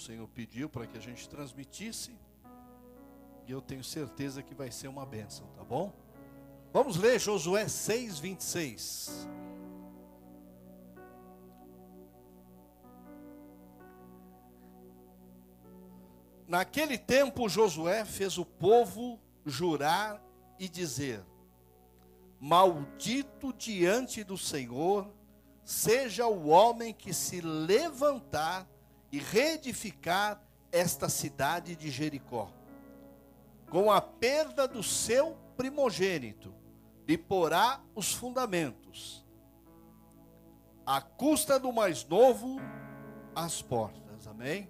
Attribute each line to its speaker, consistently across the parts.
Speaker 1: Senhor pediu para que a gente transmitisse. E eu tenho certeza que vai ser uma bênção, tá bom? Vamos ler Josué 6, 26. Naquele tempo, Josué fez o povo jurar e dizer: Maldito diante do Senhor seja o homem que se levantar e reedificar esta cidade de Jericó. Com a perda do seu primogênito, lhe porá os fundamentos. À custa do mais novo, as portas. Amém?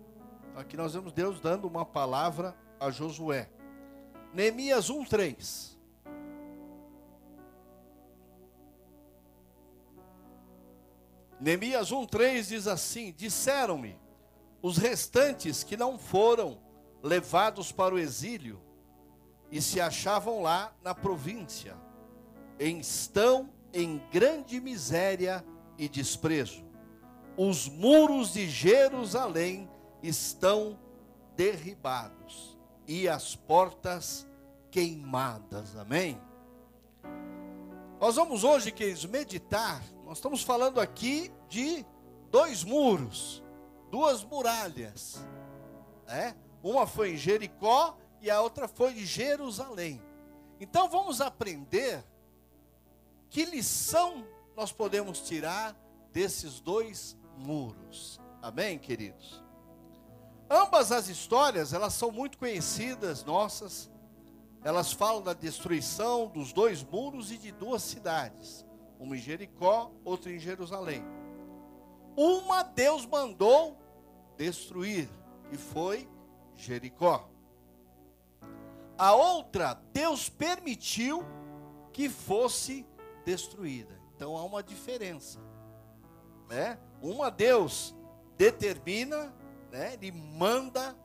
Speaker 1: Aqui nós vemos Deus dando uma palavra a Josué. Neemias 1:3. Neemias 1:3 diz assim: Disseram-me os restantes que não foram levados para o exílio e se achavam lá na província, estão em grande miséria e desprezo. Os muros de Jerusalém estão derribados e as portas queimadas. Amém? Nós vamos hoje, queridos, meditar. Nós estamos falando aqui de dois muros, duas muralhas. Né? Uma foi em Jericó e a outra foi em Jerusalém. Então vamos aprender que lição nós podemos tirar desses dois muros. Amém, queridos? Ambas as histórias, elas são muito conhecidas nossas. Elas falam da destruição dos dois muros e de duas cidades, uma em Jericó, outra em Jerusalém. Uma Deus mandou destruir, e foi Jericó. A outra Deus permitiu que fosse destruída. Então há uma diferença, né? Uma Deus determina né? Ele manda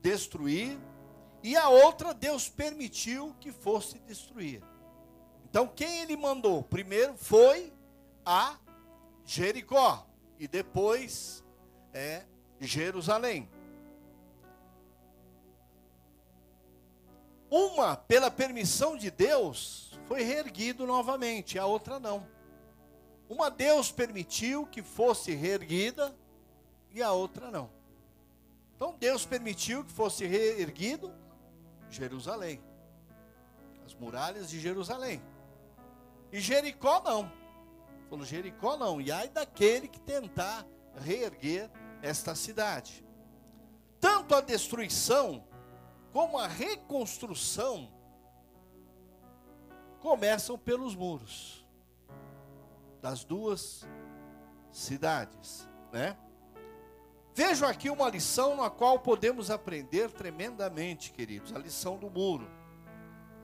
Speaker 1: destruir, e a outra Deus permitiu que fosse destruir. Então, quem ele mandou? Primeiro foi a Jericó e depois é Jerusalém. Uma, pela permissão de Deus, foi reerguido novamente, a outra não. Uma Deus permitiu que fosse reerguida e a outra não. Então Deus permitiu que fosse reerguido Jerusalém, as muralhas de Jerusalém. E Jericó não. Falou Jericó não. E ai daquele que tentar reerguer esta cidade. Tanto a destruição como a reconstrução começam pelos muros das duas cidades, né? Vejo aqui uma lição na qual podemos aprender tremendamente, queridos, a lição do muro.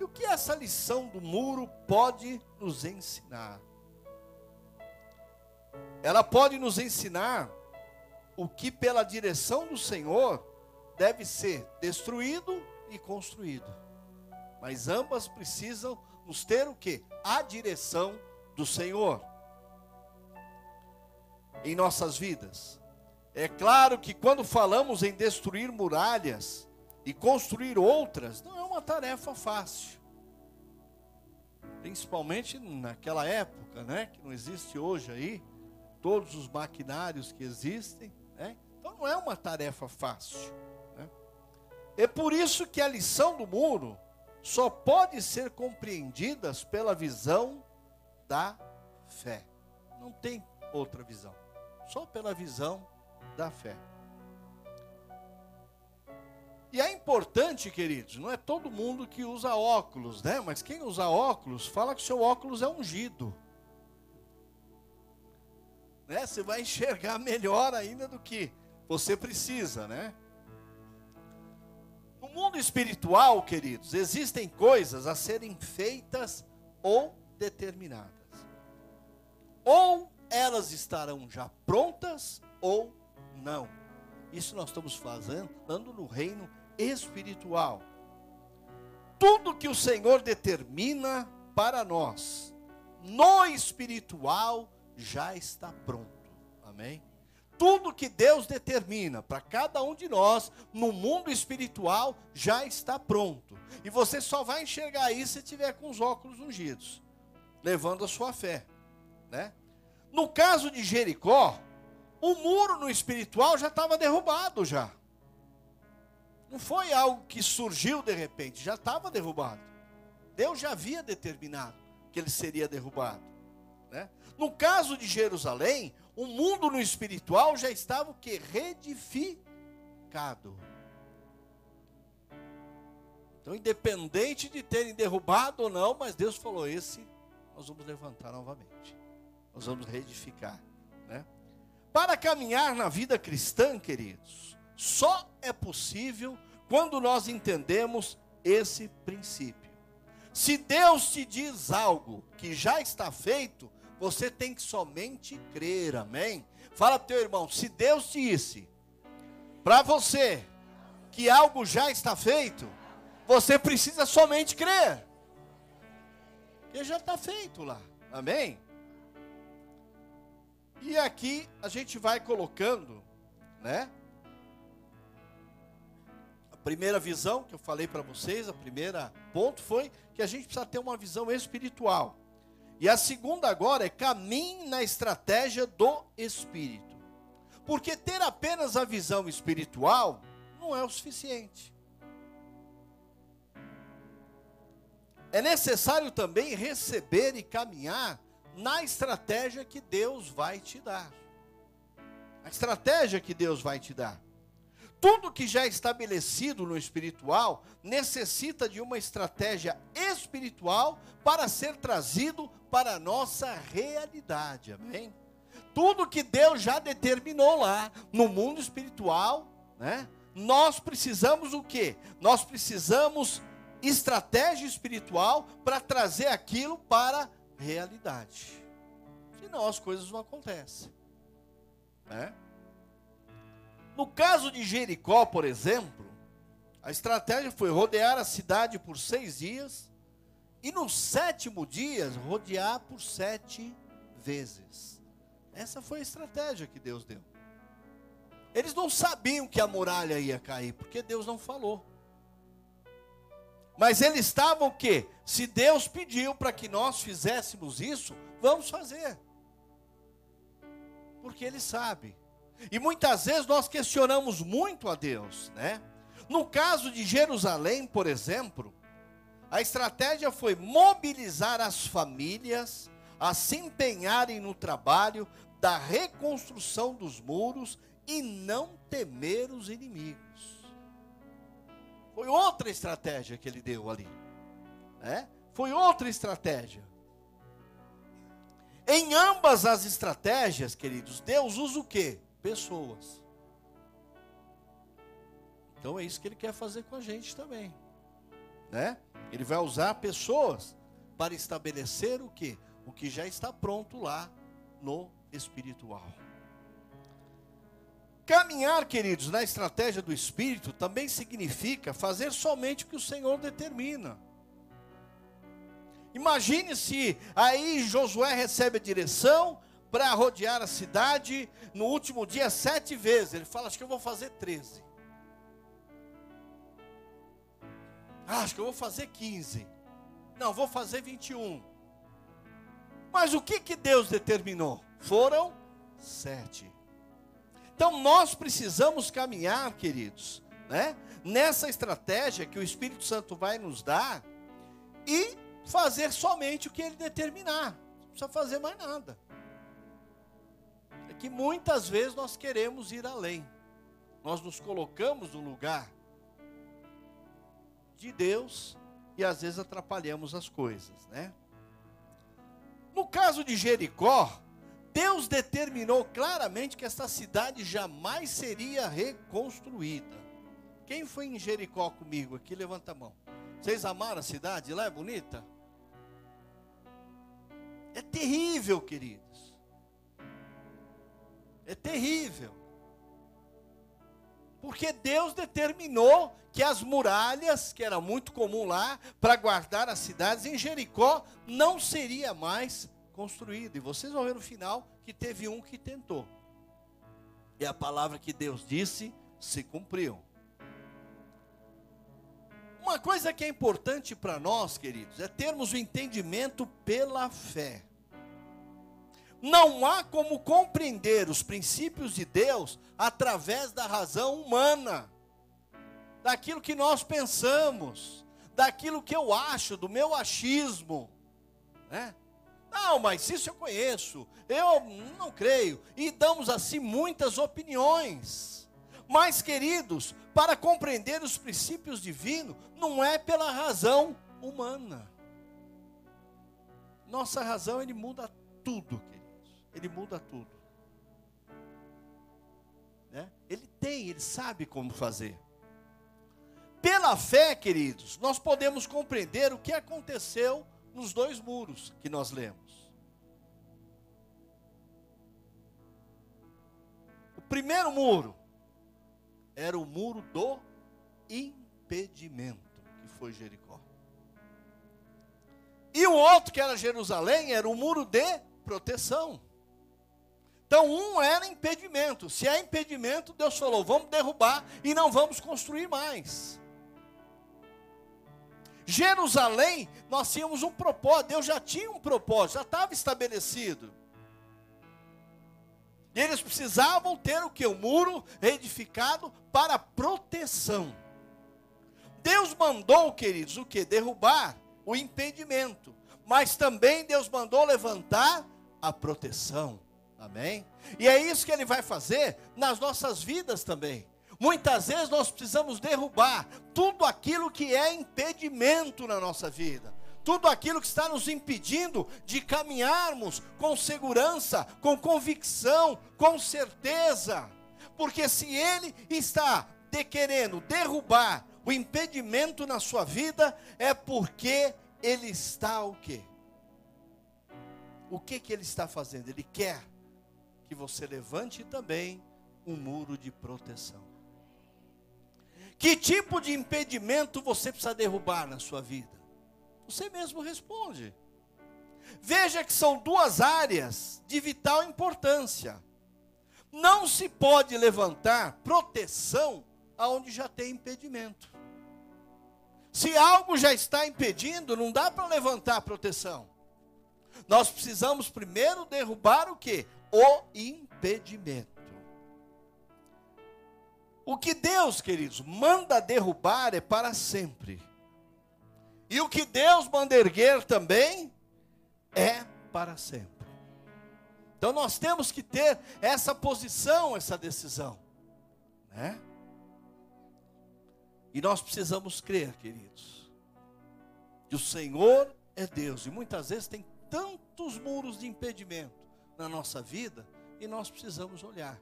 Speaker 1: E o que essa lição do muro pode nos ensinar? Ela pode nos ensinar o que pela direção do Senhor deve ser destruído e construído. Mas ambas precisam nos ter o que? A direção do Senhor em nossas vidas. É claro que quando falamos em destruir muralhas e construir outras, não é uma tarefa fácil. Principalmente naquela época, né, que não existe hoje aí, todos os maquinários que existem, né? Então não é uma tarefa fácil. Né? É por isso que a lição do muro só pode ser compreendida pela visão da fé. Não tem outra visão. Só pela visão da fé. E é importante, queridos, não é todo mundo que usa óculos, né? Mas quem usa óculos, fala que seu óculos é ungido. Né? Você vai enxergar melhor ainda do que você precisa, né? No mundo espiritual, queridos, existem coisas a serem feitas ou determinadas. Ou elas estarão já prontas ou não. Isso nós estamos fazendo, andando no reino espiritual. Tudo que o Senhor determina para nós, no espiritual, já está pronto. Amém? tudo que Deus determina para cada um de nós no mundo espiritual já está pronto. E você só vai enxergar isso se tiver com os óculos ungidos, levando a sua fé, né? No caso de Jericó, o muro no espiritual já estava derrubado já. Não foi algo que surgiu de repente, já estava derrubado. Deus já havia determinado que ele seria derrubado. Né? No caso de Jerusalém, o mundo no espiritual já estava o que? Redificado. Então, independente de terem derrubado ou não, mas Deus falou: esse nós vamos levantar novamente. Nós vamos reedificar. Né? Para caminhar na vida cristã, queridos, só é possível quando nós entendemos esse princípio. Se Deus te diz algo que já está feito, você tem que somente crer, amém? Fala para teu irmão, se Deus disse para você que algo já está feito, você precisa somente crer. Porque já está feito lá, amém? E aqui a gente vai colocando, né? A primeira visão que eu falei para vocês, a primeira ponto foi que a gente precisa ter uma visão espiritual. E a segunda agora é caminhe na estratégia do espírito. Porque ter apenas a visão espiritual não é o suficiente. É necessário também receber e caminhar na estratégia que Deus vai te dar. A estratégia que Deus vai te dar. Tudo que já é estabelecido no espiritual necessita de uma estratégia espiritual para ser trazido para a nossa realidade. Amém? Tudo que Deus já determinou lá no mundo espiritual, né? Nós precisamos o quê? Nós precisamos estratégia espiritual para trazer aquilo para a realidade. Senão as coisas não acontecem. Né? No caso de Jericó, por exemplo, a estratégia foi rodear a cidade por seis dias e no sétimo dia rodear por sete vezes. Essa foi a estratégia que Deus deu. Eles não sabiam que a muralha ia cair, porque Deus não falou. Mas eles estavam o quê? Se Deus pediu para que nós fizéssemos isso, vamos fazer. Porque Ele sabe. E muitas vezes nós questionamos muito a Deus, né? No caso de Jerusalém, por exemplo, a estratégia foi mobilizar as famílias a se empenharem no trabalho da reconstrução dos muros e não temer os inimigos. Foi outra estratégia que ele deu ali. Né? Foi outra estratégia. Em ambas as estratégias, queridos, Deus usa o que? pessoas. Então é isso que ele quer fazer com a gente também. Né? Ele vai usar pessoas para estabelecer o que? O que já está pronto lá no espiritual. Caminhar, queridos, na estratégia do espírito também significa fazer somente o que o Senhor determina. Imagine se aí Josué recebe a direção, para rodear a cidade no último dia sete vezes. Ele fala: Acho que eu vou fazer treze. Acho que eu vou fazer quinze. Não, vou fazer vinte e um. Mas o que, que Deus determinou? Foram sete. Então nós precisamos caminhar, queridos, né? Nessa estratégia que o Espírito Santo vai nos dar e fazer somente o que ele determinar. Não precisa fazer mais nada é que muitas vezes nós queremos ir além. Nós nos colocamos no lugar de Deus e às vezes atrapalhamos as coisas, né? No caso de Jericó, Deus determinou claramente que essa cidade jamais seria reconstruída. Quem foi em Jericó comigo aqui? Levanta a mão. Vocês amaram a cidade? Lá é bonita? É terrível, querido. É terrível. Porque Deus determinou que as muralhas, que era muito comum lá, para guardar as cidades, em Jericó, não seria mais construído. E vocês vão ver no final que teve um que tentou. E a palavra que Deus disse se cumpriu. Uma coisa que é importante para nós, queridos, é termos o entendimento pela fé. Não há como compreender os princípios de Deus através da razão humana, daquilo que nós pensamos, daquilo que eu acho, do meu achismo, né? Não, mas isso eu conheço, eu não creio, e damos assim muitas opiniões. Mas, queridos, para compreender os princípios divinos, não é pela razão humana. Nossa razão, ele muda tudo. Ele muda tudo. Né? Ele tem, ele sabe como fazer. Pela fé, queridos, nós podemos compreender o que aconteceu nos dois muros que nós lemos. O primeiro muro era o muro do impedimento, que foi Jericó. E o outro, que era Jerusalém, era o muro de proteção. Então, um era impedimento. Se é impedimento, Deus falou: vamos derrubar e não vamos construir mais. Jerusalém, nós tínhamos um propósito, Deus já tinha um propósito, já estava estabelecido. E eles precisavam ter o que? O muro edificado para proteção. Deus mandou, queridos, o que? Derrubar o impedimento. Mas também Deus mandou levantar a proteção. Amém? E é isso que ele vai fazer nas nossas vidas também. Muitas vezes nós precisamos derrubar tudo aquilo que é impedimento na nossa vida tudo aquilo que está nos impedindo de caminharmos com segurança, com convicção, com certeza. Porque se ele está de querendo derrubar o impedimento na sua vida, é porque ele está o quê? O que que ele está fazendo? Ele quer que você levante também um muro de proteção. Que tipo de impedimento você precisa derrubar na sua vida? Você mesmo responde. Veja que são duas áreas de vital importância. Não se pode levantar proteção aonde já tem impedimento. Se algo já está impedindo, não dá para levantar proteção. Nós precisamos primeiro derrubar o que? O impedimento. O que Deus, queridos, manda derrubar é para sempre. E o que Deus manda erguer também é para sempre. Então nós temos que ter essa posição, essa decisão, né? E nós precisamos crer, queridos, que o Senhor é Deus. E muitas vezes tem tantos muros de impedimento na nossa vida e nós precisamos olhar.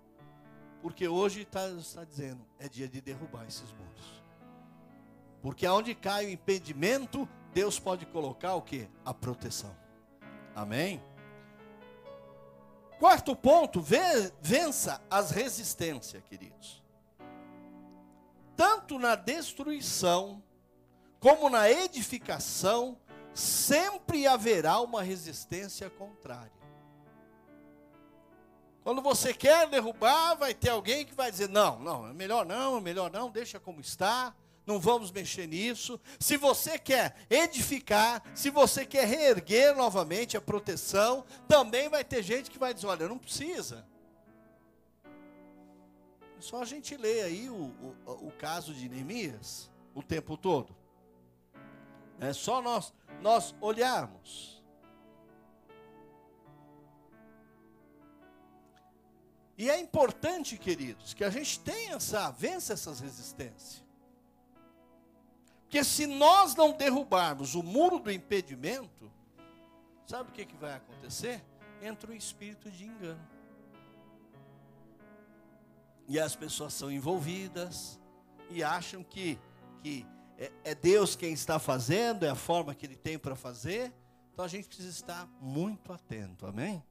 Speaker 1: Porque hoje está, está dizendo, é dia de derrubar esses muros. Porque aonde cai o impedimento, Deus pode colocar o que? A proteção. Amém? Quarto ponto, vença as resistências, queridos. Tanto na destruição, como na edificação, sempre haverá uma resistência contrária. Quando você quer derrubar, vai ter alguém que vai dizer: não, não, é melhor não, é melhor não, deixa como está não vamos mexer nisso. Se você quer edificar, se você quer reerguer novamente a proteção, também vai ter gente que vai dizer: olha, não precisa. É só a gente ler aí o, o, o caso de Neemias o tempo todo. É só nós, nós olharmos. E é importante, queridos, que a gente tenha essa, vença essas resistências. Porque se nós não derrubarmos o muro do impedimento, sabe o que, que vai acontecer? Entra um espírito de engano. E as pessoas são envolvidas e acham que, que é, é Deus quem está fazendo, é a forma que Ele tem para fazer. Então a gente precisa estar muito atento, amém?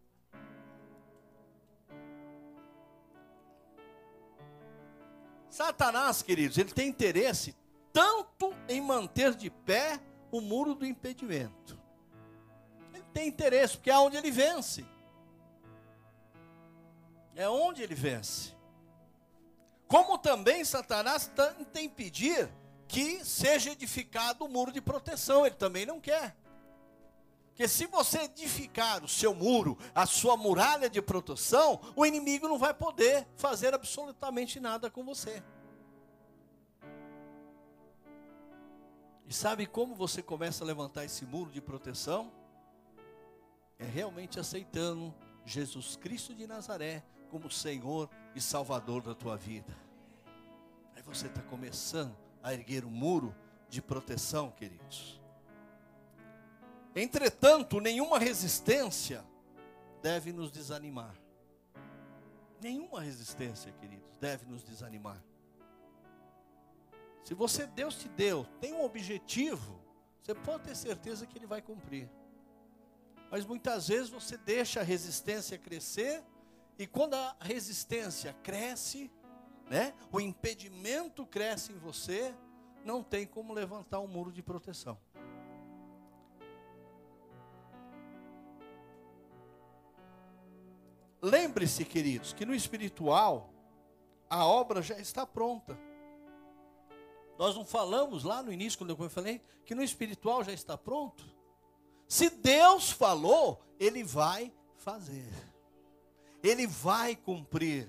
Speaker 1: Satanás, queridos, ele tem interesse tanto em manter de pé o muro do impedimento. Ele tem interesse, porque é onde ele vence. É onde ele vence. Como também Satanás tenta impedir que seja edificado o muro de proteção, ele também não quer. Porque se você edificar o seu muro, a sua muralha de proteção, o inimigo não vai poder fazer absolutamente nada com você. E sabe como você começa a levantar esse muro de proteção? É realmente aceitando Jesus Cristo de Nazaré como Senhor e Salvador da tua vida. Aí você está começando a erguer um muro de proteção, queridos. Entretanto, nenhuma resistência deve nos desanimar. Nenhuma resistência, queridos, deve nos desanimar. Se você, Deus te deu, tem um objetivo, você pode ter certeza que Ele vai cumprir. Mas muitas vezes você deixa a resistência crescer, e quando a resistência cresce, né, o impedimento cresce em você, não tem como levantar um muro de proteção. Lembre-se, queridos, que no espiritual a obra já está pronta. Nós não falamos lá no início, quando eu falei, que no espiritual já está pronto? Se Deus falou, Ele vai fazer, Ele vai cumprir.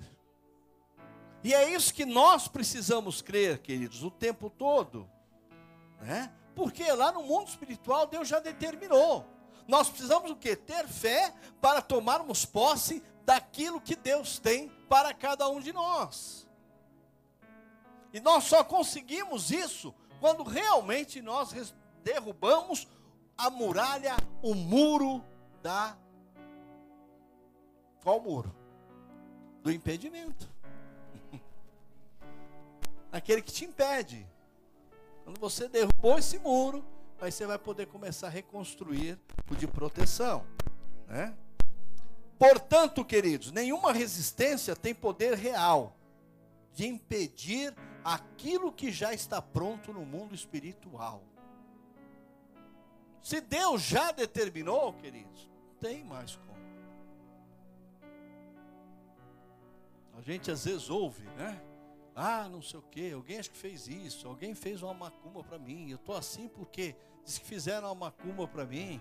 Speaker 1: E é isso que nós precisamos crer, queridos, o tempo todo, né? Porque lá no mundo espiritual Deus já determinou. Nós precisamos o que? Ter fé para tomarmos posse daquilo que Deus tem para cada um de nós. E nós só conseguimos isso quando realmente nós derrubamos a muralha, o muro da. Qual muro? Do impedimento. Aquele que te impede. Quando você derrubou esse muro, aí você vai poder começar a reconstruir o de proteção. Né? Portanto, queridos, nenhuma resistência tem poder real de impedir aquilo que já está pronto no mundo espiritual. Se Deus já determinou, queridos, não tem mais como. A gente às vezes ouve, né? Ah, não sei o que, alguém acho que fez isso, alguém fez uma macumba para mim, eu estou assim porque diz que fizeram uma macumba para mim.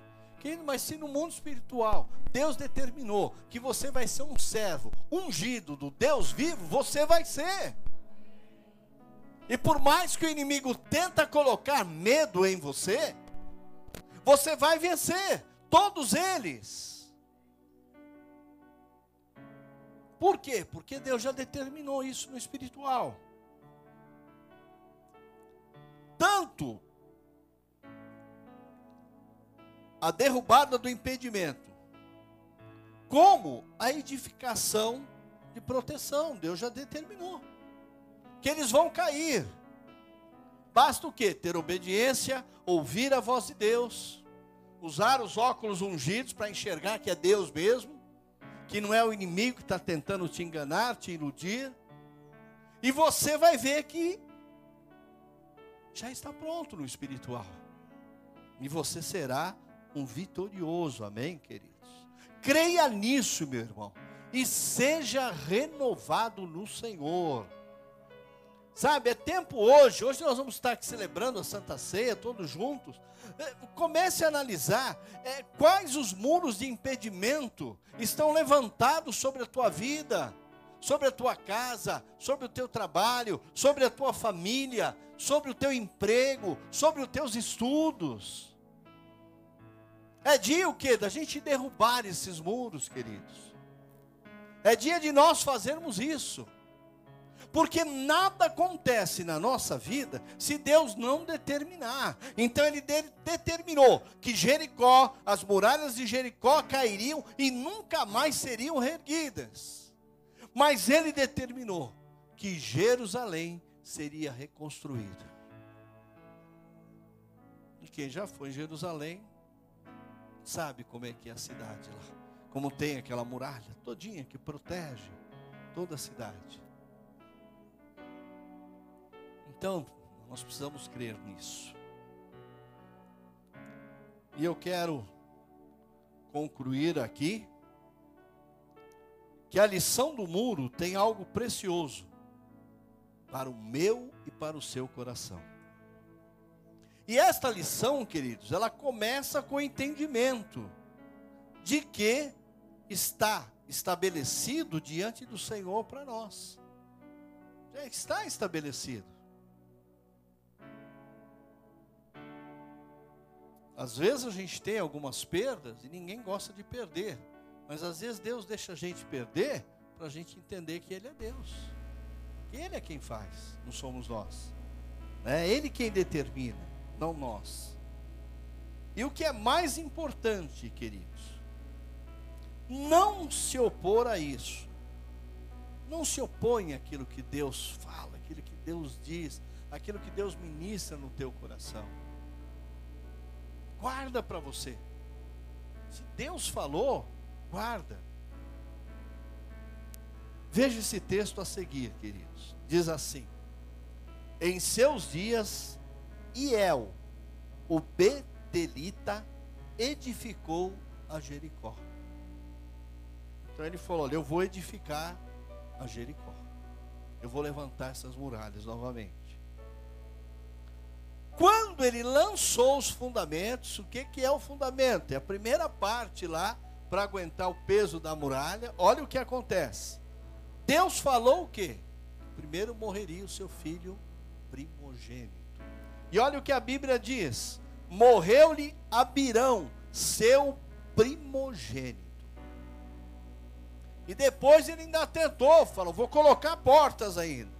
Speaker 1: Mas se no mundo espiritual Deus determinou que você vai ser um servo ungido do Deus vivo, você vai ser. E por mais que o inimigo tenta colocar medo em você, você vai vencer todos eles. Por quê? Porque Deus já determinou isso no espiritual. Tanto a derrubada do impedimento, como a edificação de proteção, Deus já determinou que eles vão cair. Basta o que? Ter obediência, ouvir a voz de Deus, usar os óculos ungidos para enxergar que é Deus mesmo, que não é o inimigo que está tentando te enganar, te iludir, e você vai ver que já está pronto no espiritual, e você será um vitorioso, amém, queridos? Creia nisso, meu irmão, e seja renovado no Senhor. Sabe, é tempo hoje, hoje nós vamos estar aqui celebrando a Santa Ceia, todos juntos. É, comece a analisar é, quais os muros de impedimento estão levantados sobre a tua vida, sobre a tua casa, sobre o teu trabalho, sobre a tua família, sobre o teu emprego, sobre os teus estudos. É dia o que? Da gente derrubar esses muros, queridos. É dia de nós fazermos isso. Porque nada acontece na nossa vida se Deus não determinar. Então ele determinou que Jericó, as muralhas de Jericó cairiam e nunca mais seriam reerguidas. Mas ele determinou que Jerusalém seria reconstruída. E quem já foi em Jerusalém sabe como é que é a cidade lá. Como tem aquela muralha todinha que protege toda a cidade. Então, nós precisamos crer nisso. E eu quero concluir aqui que a lição do muro tem algo precioso para o meu e para o seu coração. E esta lição, queridos, ela começa com o entendimento de que está estabelecido diante do Senhor para nós. Já está estabelecido. Às vezes a gente tem algumas perdas e ninguém gosta de perder. Mas às vezes Deus deixa a gente perder para a gente entender que Ele é Deus. Que Ele é quem faz, não somos nós. É Ele quem determina, não nós. E o que é mais importante, queridos, não se opor a isso. Não se opõe àquilo que Deus fala, aquilo que Deus diz, aquilo que Deus ministra no teu coração. Guarda para você. Se Deus falou, guarda. Veja esse texto a seguir, queridos. Diz assim: Em seus dias, Iel, o Betelita, edificou a Jericó. Então ele falou: Olha, eu vou edificar a Jericó. Eu vou levantar essas muralhas novamente. Quando ele lançou os fundamentos, o que, que é o fundamento? É a primeira parte lá, para aguentar o peso da muralha. Olha o que acontece. Deus falou o quê? Primeiro morreria o seu filho primogênito. E olha o que a Bíblia diz: morreu-lhe Abirão, seu primogênito. E depois ele ainda tentou, falou: vou colocar portas ainda.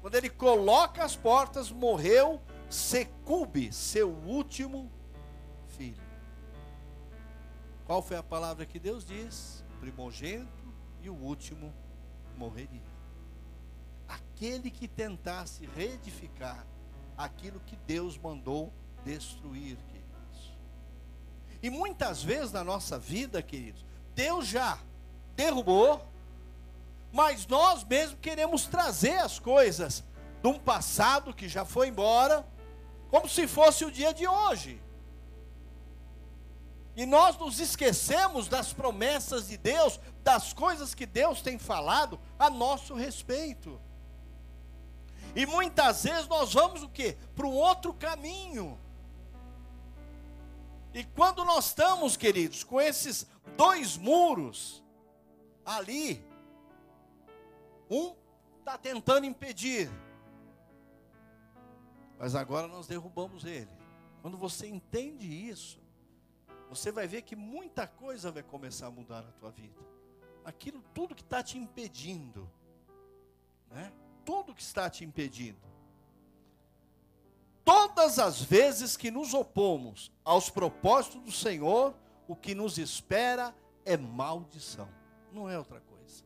Speaker 1: Quando ele coloca as portas, morreu Secube, seu último filho. Qual foi a palavra que Deus diz? Primogênito e o último morreria. Aquele que tentasse reedificar aquilo que Deus mandou destruir, queridos. E muitas vezes na nossa vida, queridos, Deus já derrubou, mas nós mesmos queremos trazer as coisas de um passado que já foi embora como se fosse o dia de hoje. E nós nos esquecemos das promessas de Deus, das coisas que Deus tem falado a nosso respeito. E muitas vezes nós vamos o quê? Para um outro caminho. E quando nós estamos, queridos, com esses dois muros ali, um está tentando impedir, mas agora nós derrubamos ele. Quando você entende isso, você vai ver que muita coisa vai começar a mudar na tua vida. Aquilo tudo que está te impedindo, né? Tudo que está te impedindo. Todas as vezes que nos opomos aos propósitos do Senhor, o que nos espera é maldição, não é outra coisa.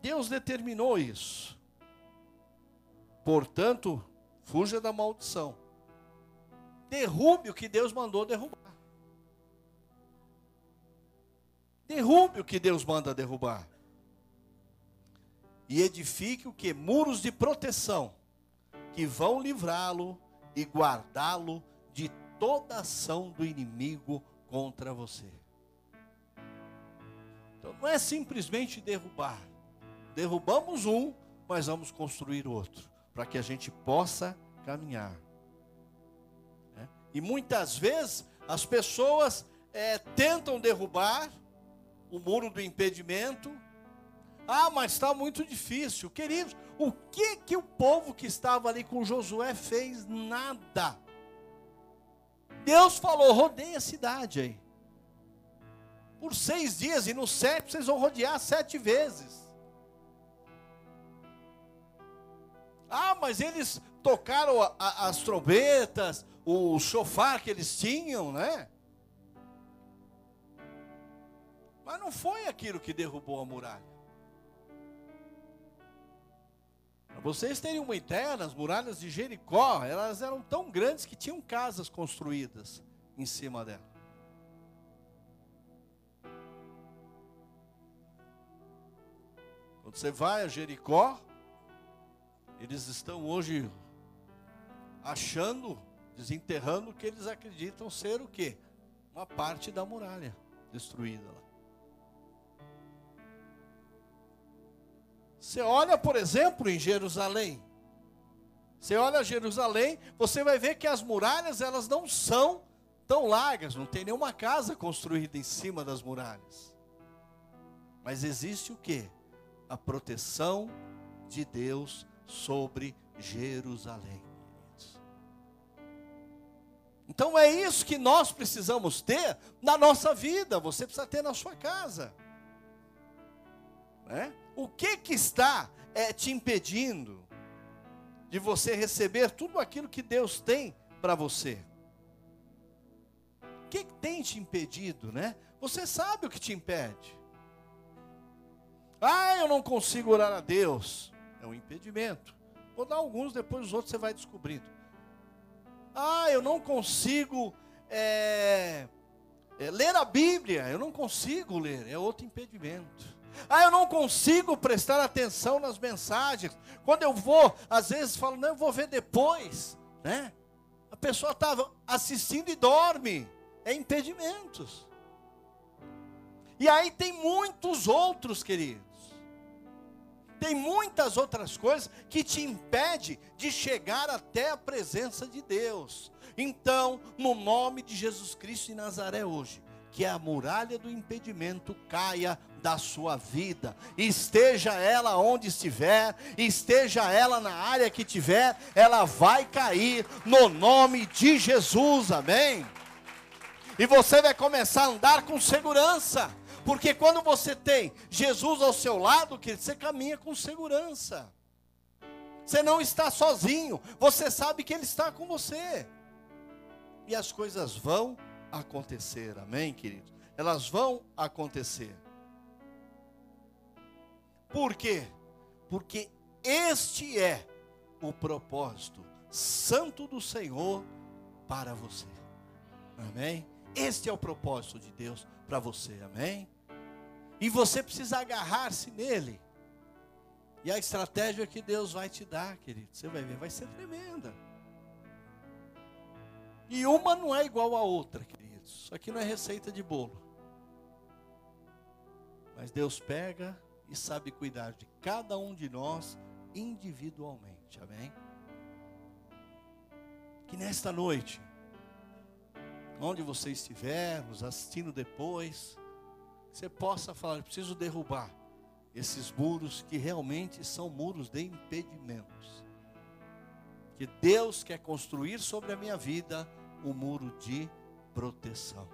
Speaker 1: Deus determinou isso. Portanto, fuja da maldição. Derrube o que Deus mandou derrubar. Derrube o que Deus manda derrubar. E edifique o que? Muros de proteção, que vão livrá-lo e guardá-lo de toda ação do inimigo contra você. Então não é simplesmente derrubar. Derrubamos um, mas vamos construir outro para que a gente possa caminhar. É? E muitas vezes as pessoas é, tentam derrubar o muro do impedimento. Ah, mas está muito difícil. Queridos, o que que o povo que estava ali com Josué fez? Nada. Deus falou: rodeia a cidade aí. Por seis dias, e no sétimo vocês vão rodear sete vezes. Ah, mas eles tocaram a, a, as trombetas, o chofar que eles tinham, né? Mas não foi aquilo que derrubou a muralha. Para vocês terem uma ideia, as muralhas de Jericó, elas eram tão grandes que tinham casas construídas em cima dela. Quando você vai a Jericó, eles estão hoje achando, desenterrando o que eles acreditam ser o quê? Uma parte da muralha destruída lá. Você olha, por exemplo, em Jerusalém. Você olha Jerusalém, você vai ver que as muralhas elas não são tão largas, não tem nenhuma casa construída em cima das muralhas. Mas existe o que? A proteção de Deus sobre Jerusalém. Então é isso que nós precisamos ter na nossa vida, você precisa ter na sua casa. Né? O que que está é, te impedindo de você receber tudo aquilo que Deus tem para você? O que, que tem te impedido, né? Você sabe o que te impede. Ah, eu não consigo orar a Deus. É um impedimento. Vou dar alguns, depois os outros você vai descobrindo. Ah, eu não consigo é, é, ler a Bíblia. Eu não consigo ler. É outro impedimento. Ah, eu não consigo prestar atenção nas mensagens. Quando eu vou, às vezes falo, não, eu vou ver depois, né? A pessoa estava assistindo e dorme. É impedimentos. E aí tem muitos outros, queridos. Tem muitas outras coisas que te impede de chegar até a presença de Deus. Então, no nome de Jesus Cristo de Nazaré hoje, que a muralha do impedimento caia da sua vida. Esteja ela onde estiver, esteja ela na área que tiver, ela vai cair no nome de Jesus. Amém. E você vai começar a andar com segurança. Porque quando você tem Jesus ao seu lado, que você caminha com segurança. Você não está sozinho, você sabe que ele está com você. E as coisas vão acontecer. Amém, querido? Elas vão acontecer. Por quê? Porque este é o propósito santo do Senhor para você. Amém? Este é o propósito de Deus para você. Amém? E você precisa agarrar-se nele. E a estratégia que Deus vai te dar, querido, você vai ver, vai ser tremenda. E uma não é igual à outra, queridos. Isso aqui não é receita de bolo. Mas Deus pega e sabe cuidar de cada um de nós individualmente. Amém? Que nesta noite, onde você estiver, nos assistindo depois, você possa falar: preciso derrubar esses muros que realmente são muros de impedimentos. Que Deus quer construir sobre a minha vida um muro de proteção.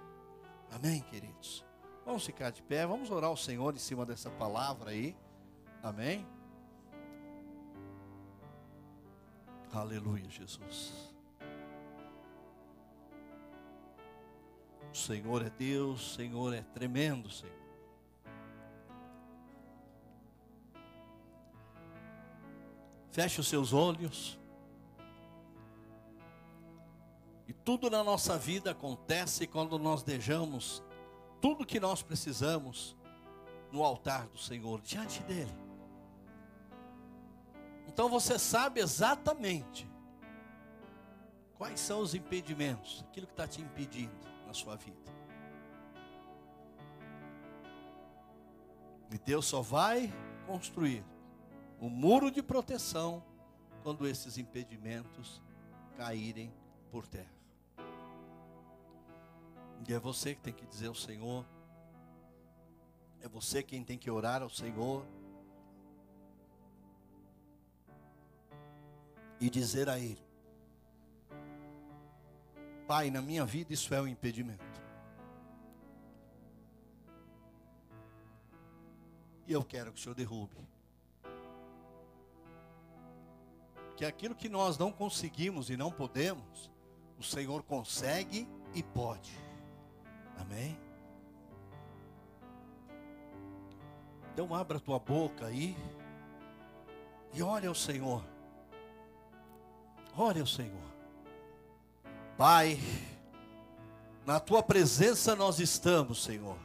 Speaker 1: Amém, queridos? Vamos ficar de pé, vamos orar ao Senhor em cima dessa palavra aí. Amém? Aleluia, Jesus. O Senhor é Deus, o Senhor é tremendo, Senhor. Feche os seus olhos. E tudo na nossa vida acontece quando nós deixamos tudo que nós precisamos no altar do Senhor, diante dele. Então você sabe exatamente quais são os impedimentos, aquilo que está te impedindo na sua vida. E Deus só vai construir um muro de proteção quando esses impedimentos caírem por terra. E é você que tem que dizer ao Senhor. É você quem tem que orar ao Senhor. E dizer a Ele: Pai, na minha vida isso é um impedimento. E eu quero que o Senhor derrube. Que aquilo que nós não conseguimos e não podemos, o Senhor consegue e pode. Amém? Então abra tua boca aí e olha ao Senhor. Olha ao Senhor. Pai, na tua presença nós estamos, Senhor.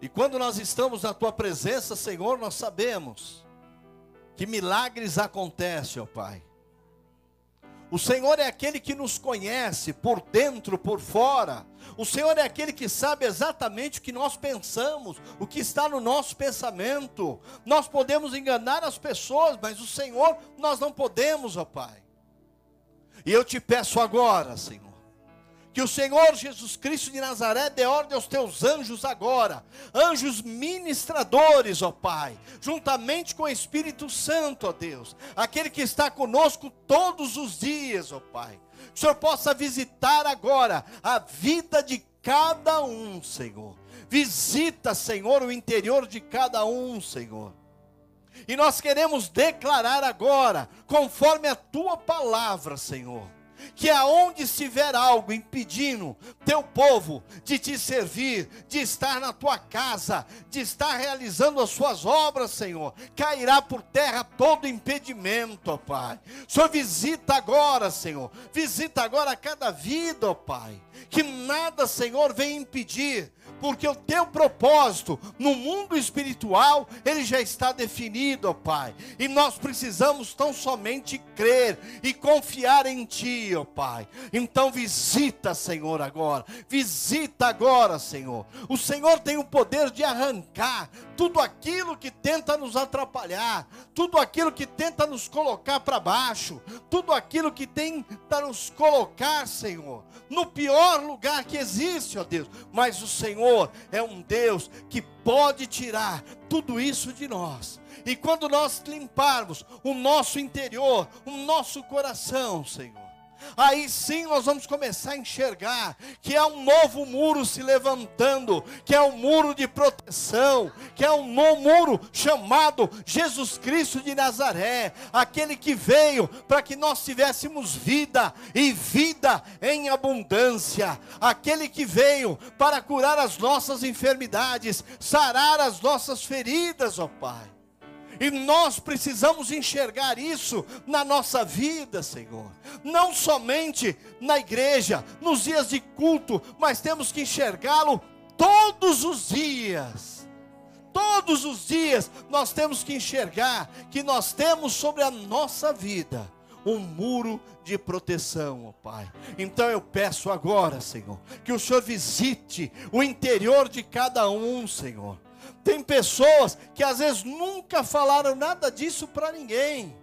Speaker 1: E quando nós estamos na tua presença, Senhor, nós sabemos que milagres acontecem, ó Pai. O Senhor é aquele que nos conhece por dentro, por fora. O Senhor é aquele que sabe exatamente o que nós pensamos, o que está no nosso pensamento. Nós podemos enganar as pessoas, mas o Senhor nós não podemos, ó Pai. E eu te peço agora, Senhor que o Senhor Jesus Cristo de Nazaré dê ordem aos teus anjos agora, anjos ministradores, ó Pai, juntamente com o Espírito Santo, ó Deus, aquele que está conosco todos os dias, ó Pai. Que o Senhor possa visitar agora a vida de cada um, Senhor. Visita, Senhor, o interior de cada um, Senhor. E nós queremos declarar agora, conforme a tua palavra, Senhor que aonde estiver algo impedindo teu povo de te servir, de estar na tua casa, de estar realizando as suas obras, Senhor, cairá por terra todo impedimento, ó Pai. Senhor visita agora, Senhor, visita agora cada vida, ó Pai. Que nada, Senhor, venha impedir porque o teu propósito no mundo espiritual, ele já está definido, ó Pai. E nós precisamos tão somente crer e confiar em Ti, ó Pai. Então visita, Senhor, agora. Visita agora, Senhor. O Senhor tem o poder de arrancar tudo aquilo que tenta nos atrapalhar, tudo aquilo que tenta nos colocar para baixo, tudo aquilo que tenta nos colocar, Senhor, no pior lugar que existe, ó Deus. Mas o Senhor é um Deus que pode tirar tudo isso de nós. E quando nós limparmos o nosso interior, o nosso coração, Senhor, aí sim nós vamos começar a enxergar que é um novo muro se levantando, que é um muro de proteção, que é um novo muro chamado Jesus Cristo de Nazaré, aquele que veio para que nós tivéssemos vida e vida em abundância, aquele que veio para curar as nossas enfermidades, sarar as nossas feridas, ó Pai. E nós precisamos enxergar isso na nossa vida, Senhor. Não somente na igreja, nos dias de culto, mas temos que enxergá-lo todos os dias. Todos os dias nós temos que enxergar que nós temos sobre a nossa vida um muro de proteção, ó Pai. Então eu peço agora, Senhor, que o Senhor visite o interior de cada um, Senhor. Tem pessoas que às vezes nunca falaram nada disso para ninguém,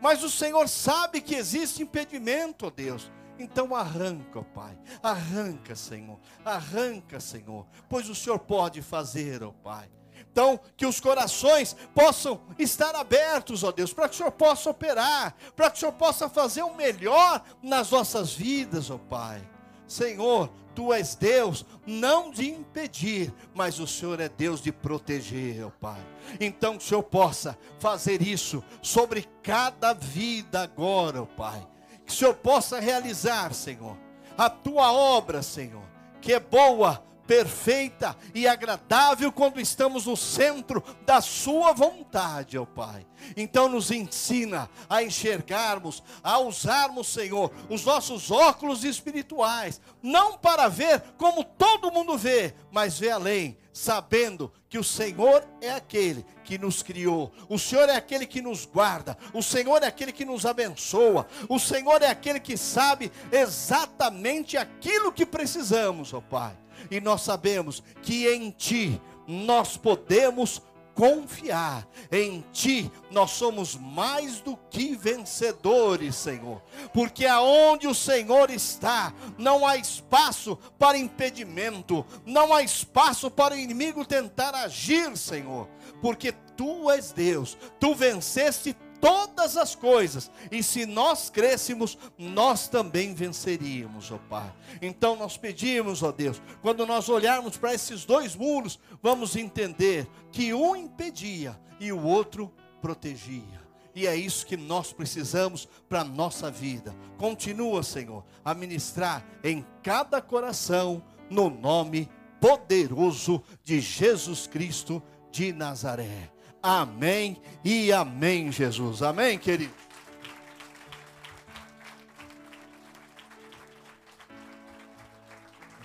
Speaker 1: mas o Senhor sabe que existe impedimento, ó Deus. Então arranca, ó Pai, arranca, Senhor, arranca, Senhor, pois o Senhor pode fazer, ó Pai. Então, que os corações possam estar abertos, ó Deus, para que o Senhor possa operar, para que o Senhor possa fazer o melhor nas nossas vidas, ó Pai. Senhor, tu és Deus, não de impedir, mas o Senhor é Deus de proteger, ó Pai. Então que o Senhor possa fazer isso sobre cada vida agora, Pai. Que o Senhor possa realizar, Senhor, a tua obra, Senhor, que é boa, perfeita e agradável quando estamos no centro da Sua vontade, ó Pai. Então nos ensina a enxergarmos, a usarmos, Senhor, os nossos óculos espirituais, não para ver como todo mundo vê, mas ver além, sabendo que o Senhor é aquele que nos criou, o Senhor é aquele que nos guarda, o Senhor é aquele que nos abençoa, o Senhor é aquele que sabe exatamente aquilo que precisamos, ó Pai e nós sabemos que em Ti nós podemos confiar. Em Ti nós somos mais do que vencedores, Senhor. Porque aonde o Senhor está, não há espaço para impedimento, não há espaço para o inimigo tentar agir, Senhor. Porque Tu és Deus, Tu venceste todas as coisas, e se nós crescemos, nós também venceríamos, ó Pai. Então nós pedimos, ó Deus, quando nós olharmos para esses dois muros, vamos entender que um impedia e o outro protegia. E é isso que nós precisamos para a nossa vida. Continua, Senhor, a ministrar em cada coração, no nome poderoso de Jesus Cristo de Nazaré. Amém e amém, Jesus. Amém, querido.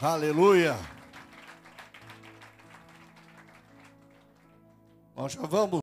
Speaker 1: Aleluia. Nós já vamos.